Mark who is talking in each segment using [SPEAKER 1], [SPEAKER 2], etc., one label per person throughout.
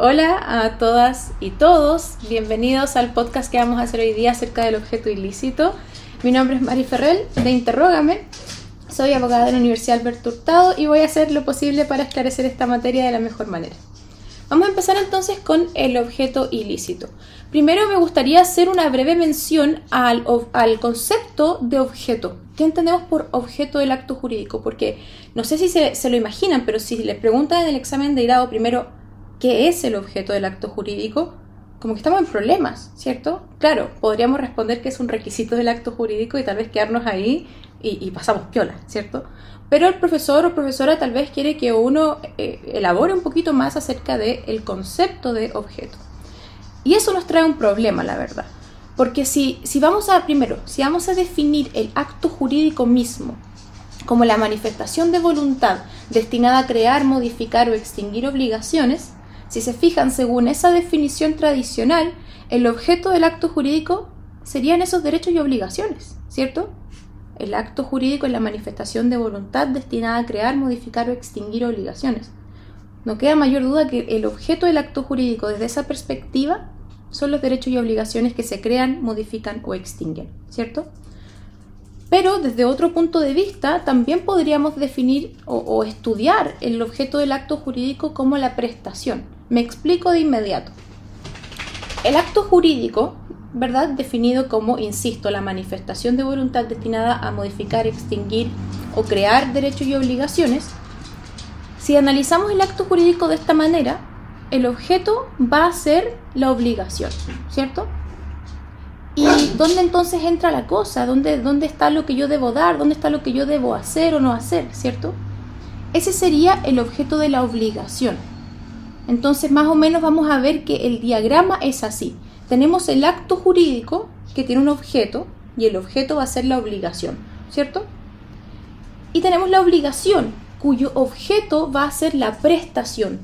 [SPEAKER 1] Hola a todas y todos, bienvenidos al podcast que vamos a hacer hoy día acerca del objeto ilícito. Mi nombre es Mari Ferrell de Interrógame, soy abogada de la Universidad Alberto Hurtado y voy a hacer lo posible para esclarecer esta materia de la mejor manera. Vamos a empezar entonces con el objeto ilícito. Primero me gustaría hacer una breve mención al, al, concepto de objeto. ¿Qué entendemos por objeto del acto jurídico? Porque no sé si se, se lo imaginan, pero si les preguntan en el examen de grado primero qué es el objeto del acto jurídico, como que estamos en problemas, ¿cierto? Claro, podríamos responder que es un requisito del acto jurídico y tal vez quedarnos ahí y, pasamos piola, ¿cierto? Pero el profesor o profesora tal vez quiere que uno eh, elabore un poquito más acerca del concepto de objeto. Y eso nos trae un problema, la verdad. Porque si, si vamos a, primero, si vamos a definir el acto jurídico mismo como la manifestación de voluntad destinada a crear, modificar o extinguir obligaciones, si se fijan, según esa definición tradicional, el objeto del acto jurídico serían esos derechos y obligaciones, ¿cierto? El acto jurídico es la manifestación de voluntad destinada a crear, modificar o extinguir obligaciones. No queda mayor duda que el objeto del acto jurídico desde esa perspectiva son los derechos y obligaciones que se crean, modifican o extinguen, ¿cierto? Pero desde otro punto de vista, también podríamos definir o, o, estudiar el objeto del acto jurídico como la prestación. Me explico de inmediato. El acto jurídico ¿verdad? Definido como, insisto, la manifestación de voluntad destinada a modificar, extinguir o crear derechos y obligaciones. Si analizamos el acto jurídico de esta manera, el objeto va a ser la obligación, ¿cierto? ¿Y dónde entonces entra la cosa? ¿Dónde, ¿Dónde está lo que yo debo dar? ¿Dónde está lo que yo debo hacer o no hacer? ¿Cierto? Ese sería el objeto de la obligación. Entonces, más o menos vamos a ver que el diagrama es así tenemos el acto jurídico que tiene un objeto y el objeto va a ser la obligación, ¿cierto? Y tenemos la obligación cuyo objeto va a ser la prestación.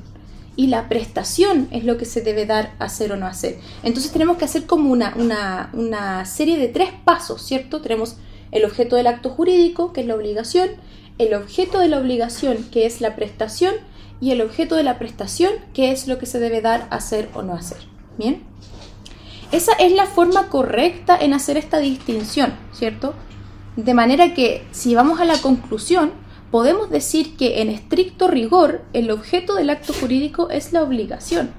[SPEAKER 1] Y la prestación es lo que se debe dar, hacer o no hacer. Entonces tenemos que hacer como una, una, una serie de tres pasos, ¿cierto? Tenemos el objeto del acto jurídico, que es la obligación, el objeto de la obligación, que es la prestación, y el objeto de la prestación, que es lo que se debe dar, hacer o no hacer. ¿Bien? Esa es la forma correcta en hacer esta distinción, ¿cierto? De manera que si vamos a la conclusión, podemos decir que en estricto rigor el objeto del acto jurídico es la obligación,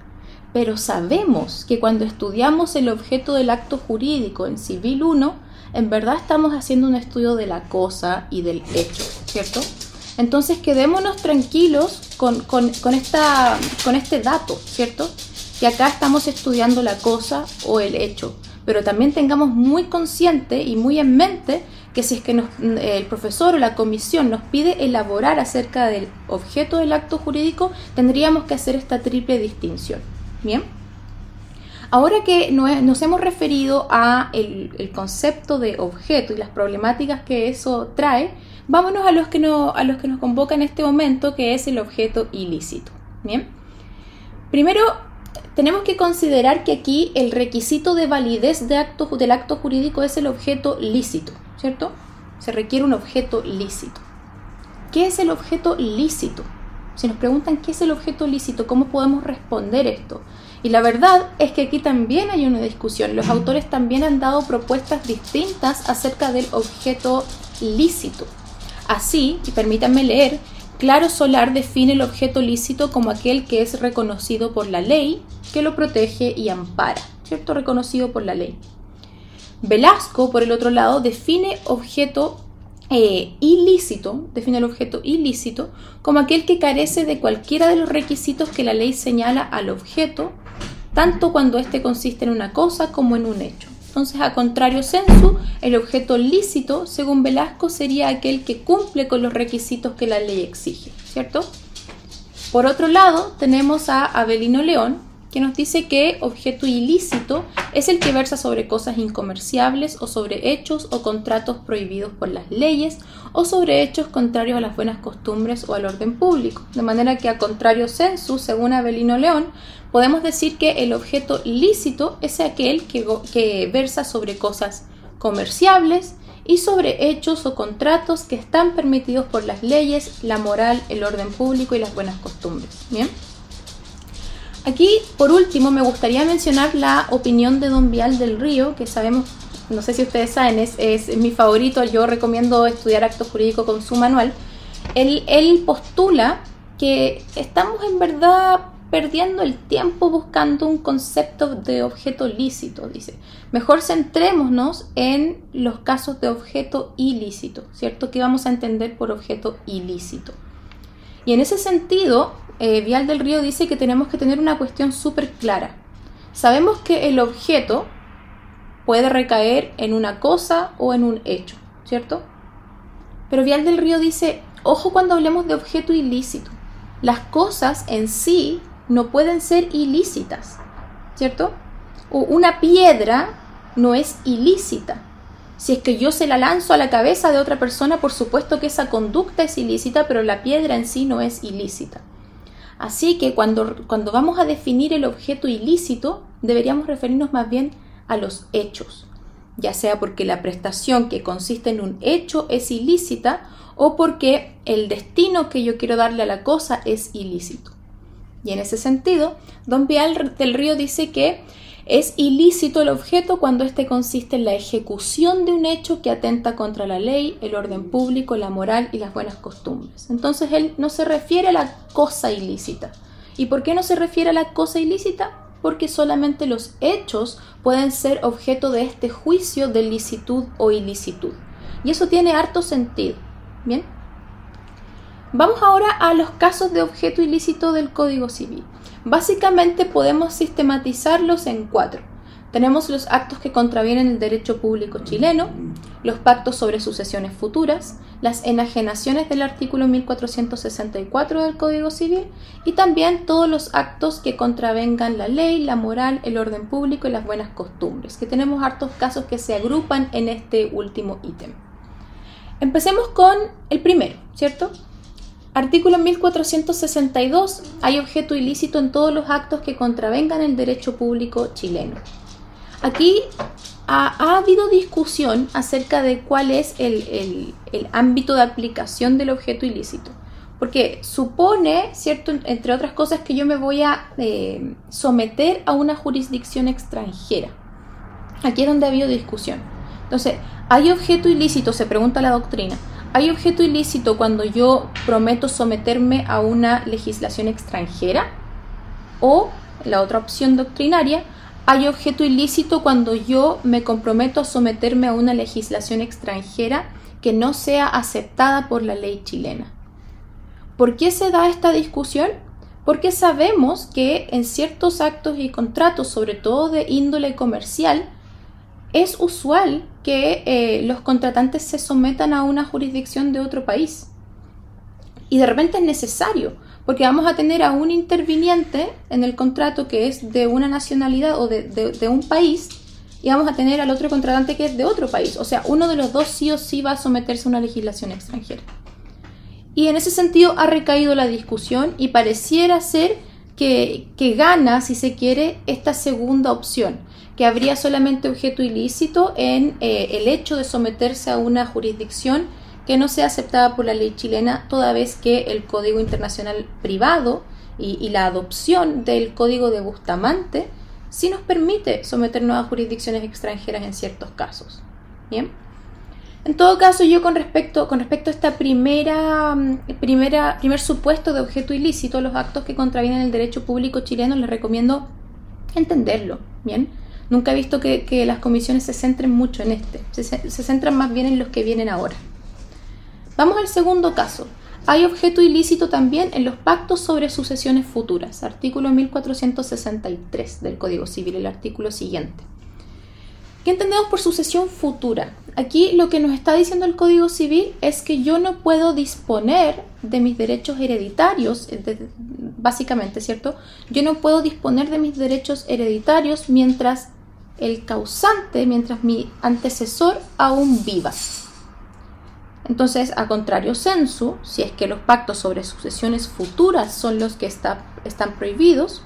[SPEAKER 1] pero sabemos que cuando estudiamos el objeto del acto jurídico en Civil 1, en verdad estamos haciendo un estudio de la cosa y del hecho, ¿cierto? Entonces quedémonos tranquilos con, con, esta, con este dato, ¿cierto? que acá estamos estudiando la cosa o el hecho, pero también tengamos muy consciente y muy en mente que si es que el profesor o la comisión nos pide elaborar acerca del objeto del acto jurídico, tendríamos que hacer esta triple distinción. Bien. Ahora que nos hemos referido a el, concepto de objeto y las problemáticas que eso trae, vámonos a los que, nos convoca en este momento, que es el objeto ilícito. Bien. Primero, tenemos que considerar que aquí el requisito de validez del acto jurídico es el objeto lícito, ¿cierto? Se requiere un objeto lícito. ¿Qué es el objeto lícito? Si nos preguntan qué es el objeto lícito, ¿cómo podemos responder esto? Y la verdad es que aquí también hay una discusión. Los autores también han dado propuestas distintas acerca del objeto lícito. Así, y permítanme leer, Claro Solar define el objeto lícito como aquel que es reconocido por la ley, que lo protege y ampara, ¿cierto? Reconocido por la ley. Velasco, por el otro lado, define objeto eh, ilícito, define el objeto ilícito como aquel que carece de cualquiera de los requisitos que la ley señala al objeto, tanto cuando éste consiste en una cosa como en un hecho. Entonces, a contrario sensu, el objeto lícito, según Velasco, sería aquel que cumple con los requisitos que la ley exige, ¿cierto? Por otro lado, tenemos a Abelino León, que nos dice que objeto ilícito es el que versa sobre cosas incomerciables o sobre hechos o contratos prohibidos por las leyes o sobre hechos contrarios a las buenas costumbres o al orden público. De manera que a contrario sensu, según Abelino León, podemos decir que el objeto lícito es aquel que, versa sobre cosas comerciables y sobre hechos o contratos que están permitidos por las leyes, la moral, el orden público y las buenas costumbres. Bien. Aquí, por último, me gustaría mencionar la opinión de Don Vial del Río, que sabemos, no sé si ustedes saben, es, mi favorito, yo recomiendo estudiar acto jurídico con su manual. Él, él postula que estamos en verdad perdiendo el tiempo buscando un concepto de objeto lícito, dice. Mejor centrémonos en los casos de objeto ilícito, ¿cierto? ¿Qué vamos a entender por objeto ilícito? Y en ese sentido, eh, Vial del Río dice que tenemos que tener una cuestión súper clara. Sabemos que el objeto puede recaer en una cosa o en un hecho, ¿cierto? Pero Vial del Río dice, ojo cuando hablemos de objeto ilícito. Las cosas en sí no pueden ser ilícitas, ¿cierto? O una piedra no es ilícita. Si es que yo se la lanzo a la cabeza de otra persona, por supuesto que esa conducta es ilícita, pero la piedra en sí no es ilícita. Así que cuando, cuando vamos a definir el objeto ilícito, deberíamos referirnos más bien a los hechos, ya sea porque la prestación que consiste en un hecho es ilícita o porque el destino que yo quiero darle a la cosa es ilícito. Y en ese sentido, Don Vial del Río dice que es ilícito el objeto cuando éste consiste en la ejecución de un hecho que atenta contra la ley, el orden público, la moral y las buenas costumbres. Entonces él no se refiere a la cosa ilícita. ¿Y por qué no se refiere a la cosa ilícita? Porque solamente los hechos pueden ser objeto de este juicio de licitud o ilicitud. Y eso tiene harto sentido. Bien. Vamos ahora a los casos de objeto ilícito del Código Civil. Básicamente podemos sistematizarlos en cuatro. Tenemos los actos que contravienen el derecho público chileno, los pactos sobre sucesiones futuras, las enajenaciones del artículo 1464 del Código Civil y también todos los actos que contravengan la ley, la moral, el orden público y las buenas costumbres, que tenemos hartos casos que se agrupan en este último ítem. Empecemos con el primero, ¿cierto? Artículo 1462. Hay objeto ilícito en todos los actos que contravengan el derecho público chileno. Aquí ha, habido discusión acerca de cuál es el, ámbito de aplicación del objeto ilícito. Porque supone, ¿cierto? Entre otras cosas, que yo me voy a eh, someter a una jurisdicción extranjera. Aquí es donde ha habido discusión. Entonces, ¿hay objeto ilícito? Se pregunta la doctrina ¿Hay objeto ilícito cuando yo prometo someterme a una legislación extranjera? O, la otra opción doctrinaria, ¿hay objeto ilícito cuando yo me comprometo a someterme a una legislación extranjera que no sea aceptada por la ley chilena? ¿Por qué se da esta discusión? Porque sabemos que en ciertos actos y contratos, sobre todo de índole comercial, es usual que eh, los contratantes se sometan a una jurisdicción de otro país. Y de repente es necesario, porque vamos a tener a un interviniente en el contrato que es de una nacionalidad o de, un país, y vamos a tener al otro contratante que es de otro país. O sea, uno de los dos sí o sí va a someterse a una legislación extranjera. Y en ese sentido ha recaído la discusión y pareciera ser que, que gana, si se quiere, esta segunda opción que habría solamente objeto ilícito en eh, el hecho de someterse a una jurisdicción que no sea aceptada por la ley chilena, toda vez que el Código Internacional Privado y, la adopción del Código de Bustamante sí nos permite someternos a jurisdicciones extranjeras en ciertos casos. Bien. En todo caso, yo con respecto, con respecto a esta primera, mm, primera, primer supuesto de objeto ilícito, los actos que contravienen el derecho público chileno, les recomiendo entenderlo, ¿bien? Nunca he visto que, las comisiones se centren mucho en este, se, centran más bien en los que vienen ahora. Vamos al segundo caso. Hay objeto ilícito también en los pactos sobre sucesiones futuras, artículo 1463 del Código Civil, el artículo siguiente. ¿Qué entendemos por sucesión futura? Aquí lo que nos está diciendo el Código Civil es que yo no puedo disponer de mis derechos hereditarios, básicamente, ¿cierto? Yo no puedo disponer de mis derechos hereditarios mientras el causante mientras mi antecesor aún viva. Entonces, a contrario sensu, si es que los pactos sobre sucesiones futuras son los que están prohibidos,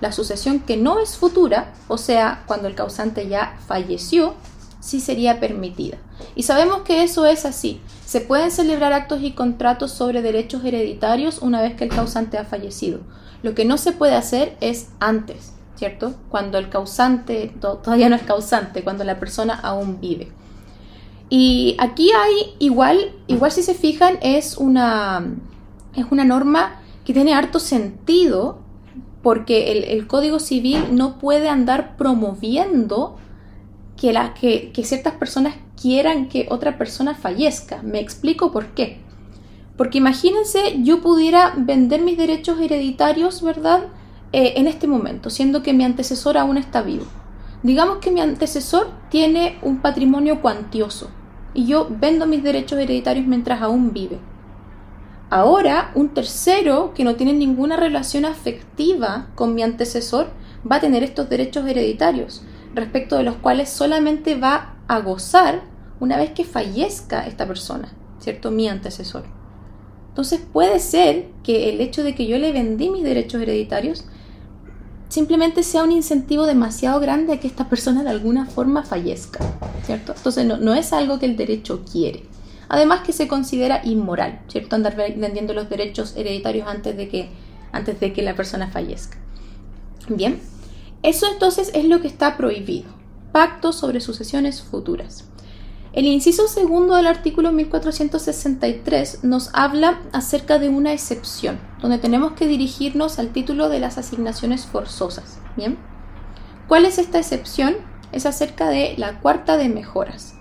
[SPEAKER 1] la sucesión que no es futura, o sea, cuando el causante ya falleció, sí sería permitida. Y sabemos que eso es así. Se pueden celebrar actos y contratos sobre derechos hereditarios una vez que el causante ha fallecido. Lo que no se puede hacer es antes, ¿cierto? Cuando el causante todavía no es causante, cuando la persona aún vive. Y aquí hay igual, igual si se fijan, es una, es una norma que tiene harto sentido porque el, Código Civil no puede andar promoviendo que, la, que, que ciertas personas quieran que otra persona fallezca. Me explico por qué. Porque imagínense, yo pudiera vender mis derechos hereditarios, ¿verdad? Eh, en este momento, siendo que mi antecesor aún está vivo. Digamos que mi antecesor tiene un patrimonio cuantioso y yo vendo mis derechos hereditarios mientras aún vive. Ahora, un tercero que no tiene ninguna relación afectiva con mi antecesor va a tener estos derechos hereditarios, respecto de los cuales solamente va a gozar una vez que fallezca esta persona, ¿cierto? Mi antecesor. Entonces puede ser que el hecho de que yo le vendí mis derechos hereditarios simplemente sea un incentivo demasiado grande a que esta persona de alguna forma fallezca, ¿cierto? Entonces no, no es algo que el derecho quiere. Además que se considera inmoral, ¿cierto? Andar vendiendo los derechos hereditarios antes de que, antes de que la persona fallezca. Bien, eso entonces es lo que está prohibido. Pacto sobre sucesiones futuras. El inciso segundo del artículo 1463 nos habla acerca de una excepción, donde tenemos que dirigirnos al título de las asignaciones forzosas. Bien, ¿cuál es esta excepción? Es acerca de la cuarta de mejoras.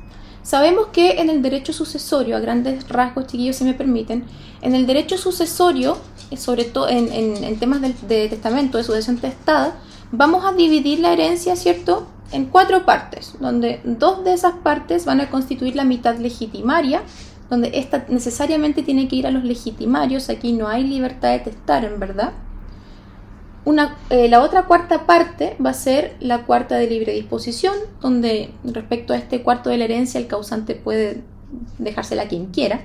[SPEAKER 1] Sabemos que en el derecho sucesorio, a grandes rasgos, chiquillos, si me permiten, en el derecho sucesorio, eh, sobre todo en, temas de, de, testamento, de sucesión testada, vamos a dividir la herencia, ¿cierto?, en cuatro partes, donde dos de esas partes van a constituir la mitad legitimaria, donde esta necesariamente tiene que ir a los legitimarios, aquí no hay libertad de testar, en verdad. Una, eh, la otra cuarta parte va a ser la cuarta de libre disposición, donde respecto a este cuarto de la herencia el causante puede dejársela a quien quiera.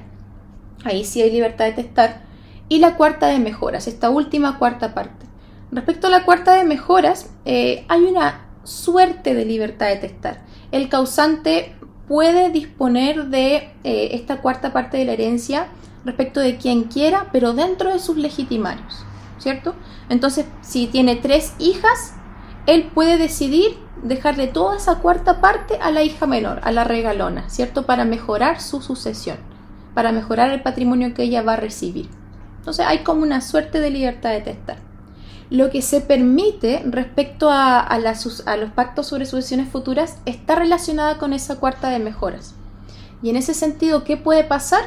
[SPEAKER 1] Ahí sí hay libertad de testar. Y la cuarta de mejoras, esta última cuarta parte. Respecto a la cuarta de mejoras, eh, hay una suerte de libertad de testar. El causante puede disponer de eh, esta cuarta parte de la herencia respecto de quien quiera, pero dentro de sus legitimarios, ¿cierto? Entonces, si tiene tres hijas, él puede decidir dejarle toda esa cuarta parte a la hija menor, a la regalona, ¿cierto? Para mejorar su sucesión, para mejorar el patrimonio que ella va a recibir. Entonces, hay como una suerte de libertad de testar lo que se permite respecto a, los pactos sobre sucesiones futuras está relacionada con esa cuarta de mejoras. Y en ese sentido, ¿qué puede pasar?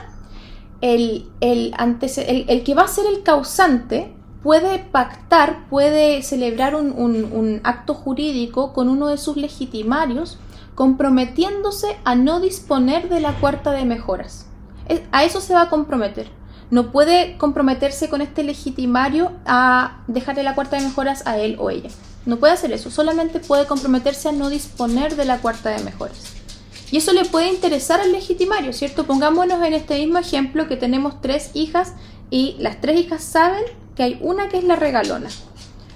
[SPEAKER 1] El, el, que va a ser el causante puede pactar, puede celebrar un, acto jurídico con uno de sus legitimarios, comprometiéndose a no disponer de la cuarta de mejoras. A eso se va a comprometer no puede comprometerse con este legitimario a dejarle la cuarta de mejoras a él o ella. No puede hacer eso, solamente puede comprometerse a no disponer de la cuarta de mejoras. Y eso le puede interesar al legitimario, ¿cierto? Pongámonos en este mismo ejemplo que tenemos tres hijas y las tres hijas saben que hay una que es la regalona.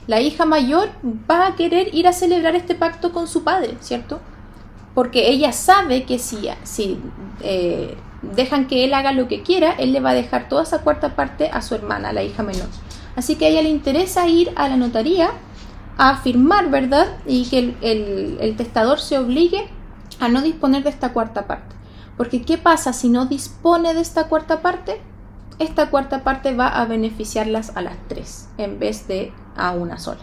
[SPEAKER 1] La hija mayor va a querer ir a celebrar este pacto con su padre, ¿cierto? Porque ella sabe que si, si eh, dejan que él haga lo que quiera, él le va a dejar toda esa cuarta parte a su hermana, la hija menor. Así que a ella le interesa ir a la notaría a firmar, ¿verdad? Y que el, testador se obligue a no disponer de esta cuarta parte. Porque ¿qué pasa si no dispone de esta cuarta parte? Esta cuarta parte va a beneficiarlas a las tres en vez de a una sola.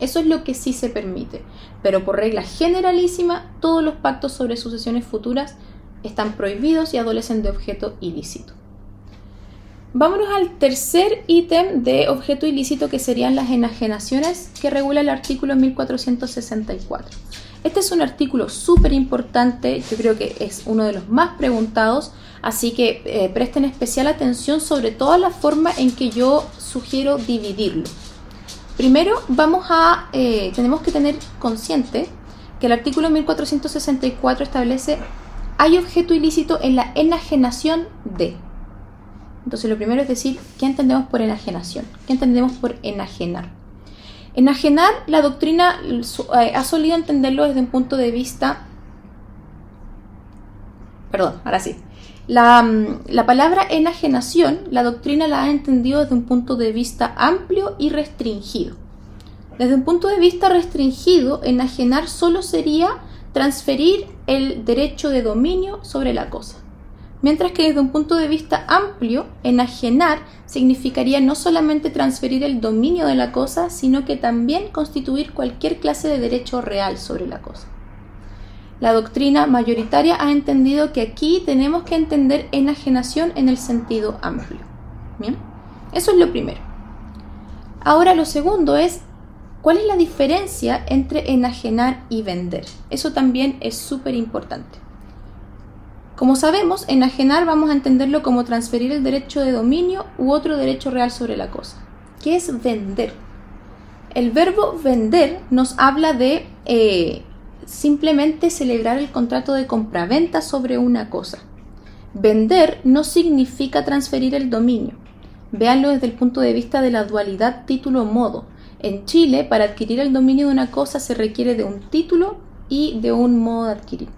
[SPEAKER 1] Eso es lo que sí se permite, pero por regla generalísima todos los pactos sobre sucesiones futuras están prohibidos y adolecen de objeto ilícito. Vámonos al tercer ítem de objeto ilícito que serían las enajenaciones que regula el artículo 1464. Este es un artículo súper importante, yo creo que es uno de los más preguntados, así que eh, presten especial atención sobre toda la forma en que yo sugiero dividirlo. Primero vamos a, eh, tenemos que tener consciente que el artículo 1464 establece hay objeto ilícito en la enajenación de. Entonces lo primero es decir, ¿qué entendemos por enajenación? ¿Qué entendemos por enajenar? Enajenar, la doctrina eh, ha solido entenderlo desde un punto de vista perdón, ahora sí. La, mm, la, palabra enajenación, la doctrina la ha entendido desde un punto de vista amplio y restringido. Desde un punto de vista restringido, enajenar solo sería transferir el derecho de dominio sobre la cosa. Mientras que desde un punto de vista amplio, enajenar significaría no solamente transferir el dominio de la cosa, sino que también constituir cualquier clase de derecho real sobre la cosa. La doctrina mayoritaria ha entendido que aquí tenemos que entender enajenación en el sentido amplio. Bien, eso es lo primero. Ahora lo segundo es ¿Cuál es la diferencia entre enajenar y vender? Eso también es súper importante. Como sabemos, enajenar vamos a entenderlo como transferir el derecho de dominio u otro derecho real sobre la cosa. ¿Qué es vender? El verbo vender nos habla de eh, simplemente celebrar el contrato de compraventa sobre una cosa. Vender no significa transferir el dominio. Véanlo desde el punto de vista de la dualidad título-modo. En Chile, para adquirir el dominio de una cosa se requiere de un título y de un modo de adquirir.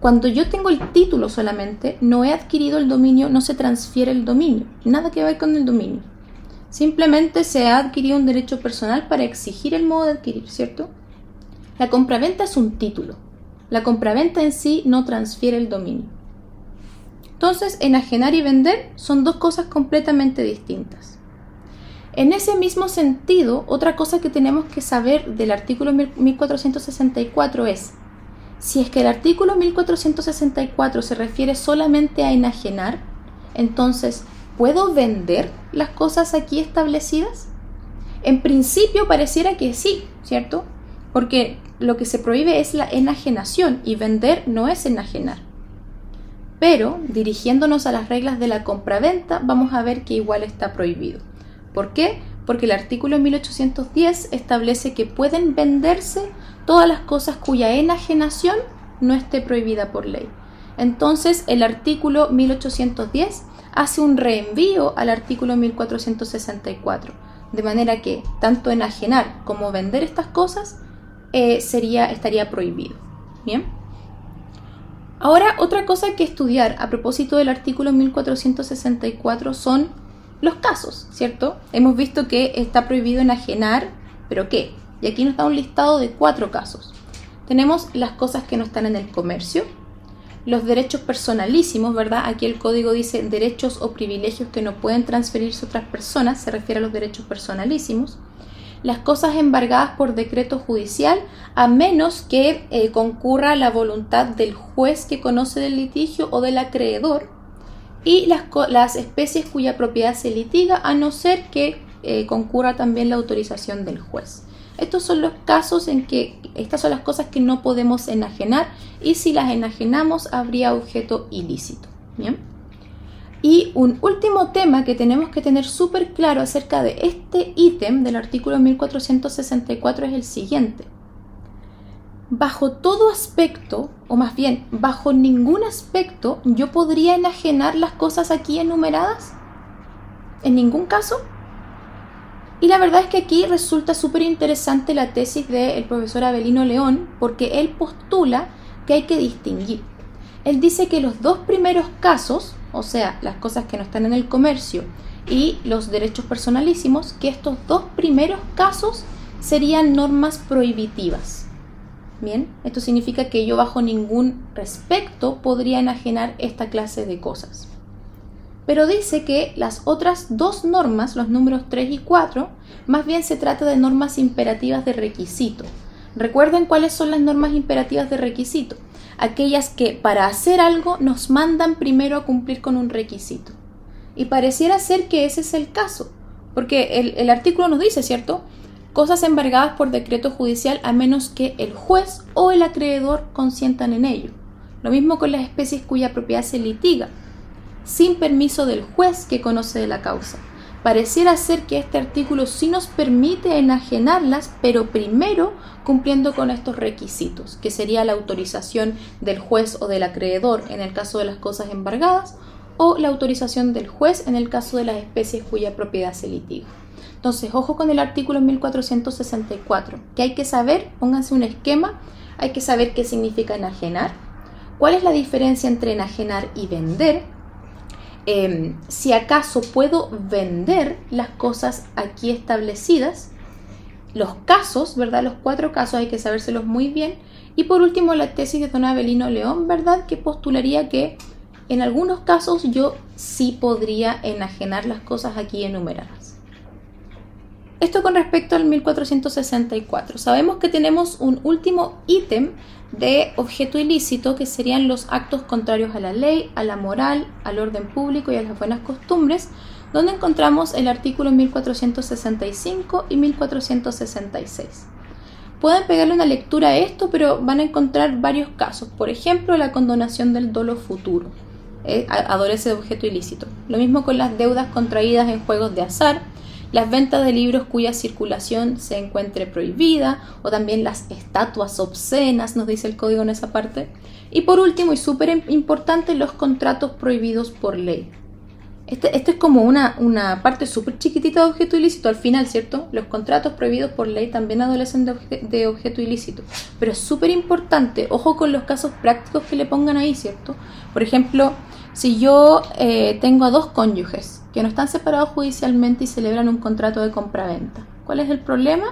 [SPEAKER 1] Cuando yo tengo el título solamente, no he adquirido el dominio, no se transfiere el dominio, nada que ver con el dominio. Simplemente se ha adquirido un derecho personal para exigir el modo de adquirir, ¿cierto? La compraventa es un título. La compraventa en sí no transfiere el dominio. Entonces, enajenar y vender son dos cosas completamente distintas. En ese mismo sentido, otra cosa que tenemos que saber del artículo 1464 es, si es que el artículo 1464 se refiere solamente a enajenar, entonces, ¿puedo vender las cosas aquí establecidas? En principio pareciera que sí, ¿cierto? Porque lo que se prohíbe es la enajenación y vender no es enajenar. Pero, dirigiéndonos a las reglas de la compraventa, vamos a ver que igual está prohibido. ¿Por qué? Porque el artículo 1810 establece que pueden venderse todas las cosas cuya enajenación no esté prohibida por ley. Entonces, el artículo 1810 hace un reenvío al artículo 1464, de manera que tanto enajenar como vender estas cosas eh, sería, estaría prohibido. Bien. Ahora, otra cosa que estudiar a propósito del artículo 1464 son los casos, ¿cierto? Hemos visto que está prohibido enajenar, pero ¿qué? Y aquí nos da un listado de cuatro casos. Tenemos las cosas que no están en el comercio, los derechos personalísimos, ¿verdad? Aquí el código dice derechos o privilegios que no pueden transferirse a otras personas, se refiere a los derechos personalísimos. Las cosas embargadas por decreto judicial, a menos que eh, concurra la voluntad del juez que conoce del litigio o del acreedor. Y las, las especies cuya propiedad se litiga, a no ser que eh, concurra también la autorización del juez. Estos son los casos en que estas son las cosas que no podemos enajenar y si las enajenamos habría objeto ilícito. Y un último tema que tenemos que tener súper claro acerca de este ítem del artículo 1464 es el siguiente. Bajo todo aspecto, o más bien, bajo ningún aspecto, yo podría enajenar las cosas aquí enumeradas. ¿En ningún caso? Y la verdad es que aquí resulta súper interesante la tesis del profesor Abelino León, porque él postula que hay que distinguir. Él dice que los dos primeros casos, o sea, las cosas que no están en el comercio y los derechos personalísimos, que estos dos primeros casos serían normas prohibitivas. Bien, esto significa que yo bajo ningún respecto podría enajenar esta clase de cosas pero dice que las otras dos normas, los números 3 y 4, más bien se trata de normas imperativas de requisito. Recuerden cuáles son las normas imperativas de requisito. Aquellas que para hacer algo nos mandan primero a cumplir con un requisito. Y pareciera ser que ese es el caso, porque el, el artículo nos dice, ¿cierto? Cosas embargadas por decreto judicial a menos que el juez o el acreedor consientan en ello. Lo mismo con las especies cuya propiedad se litiga sin permiso del juez que conoce de la causa. Pareciera ser que este artículo sí nos permite enajenarlas, pero primero cumpliendo con estos requisitos, que sería la autorización del juez o del acreedor en el caso de las cosas embargadas, o la autorización del juez en el caso de las especies cuya propiedad se litiga. Entonces, ojo con el artículo 1464, que hay que saber, pónganse un esquema, hay que saber qué significa enajenar, ¿Cuál es la diferencia entre enajenar y vender? Em, si acaso puedo vender las cosas aquí establecidas, los casos, ¿verdad? Los cuatro casos hay que sabérselos muy bien. Y por último, la tesis de don Abelino León, ¿verdad? Que postularía que en algunos casos yo sí podría enajenar las cosas aquí enumeradas. Esto con respecto al 1464. Sabemos que tenemos un último ítem de objeto ilícito que serían los actos contrarios a la ley, a la moral, al orden público y a las buenas costumbres, donde encontramos el artículo 1465 y 1466. Pueden pegarle una lectura a esto, pero van a encontrar varios casos. Por ejemplo, la condonación del dolo futuro. Eh, adolece de objeto ilícito. Lo mismo con las deudas contraídas en juegos de azar, las ventas de libros cuya circulación se encuentre prohibida o también las estatuas obscenas, nos dice el código en esa parte. Y por último y súper importante, los contratos prohibidos por ley. Este, esto es como una, una parte súper chiquitita de objeto ilícito al final, ¿cierto? Los contratos prohibidos por ley también adolecen de, de objeto ilícito. Pero es súper importante, ojo con los casos prácticos que le pongan ahí, ¿cierto? Por ejemplo, si yo eh, tengo a dos cónyuges que no están separados judicialmente y celebran un contrato de compraventa, ¿cuál es el problema?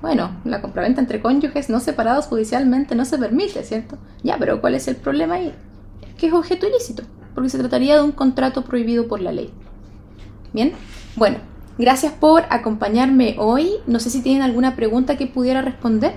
[SPEAKER 1] Bueno, la compraventa entre cónyuges no separados judicialmente no se permite, ¿cierto? Ya, pero ¿cuál es el problema ahí? Que es objeto ilícito, porque se trataría de un contrato prohibido por la ley. Bien, bueno, gracias por acompañarme hoy. No sé si tienen alguna pregunta que pudiera responder.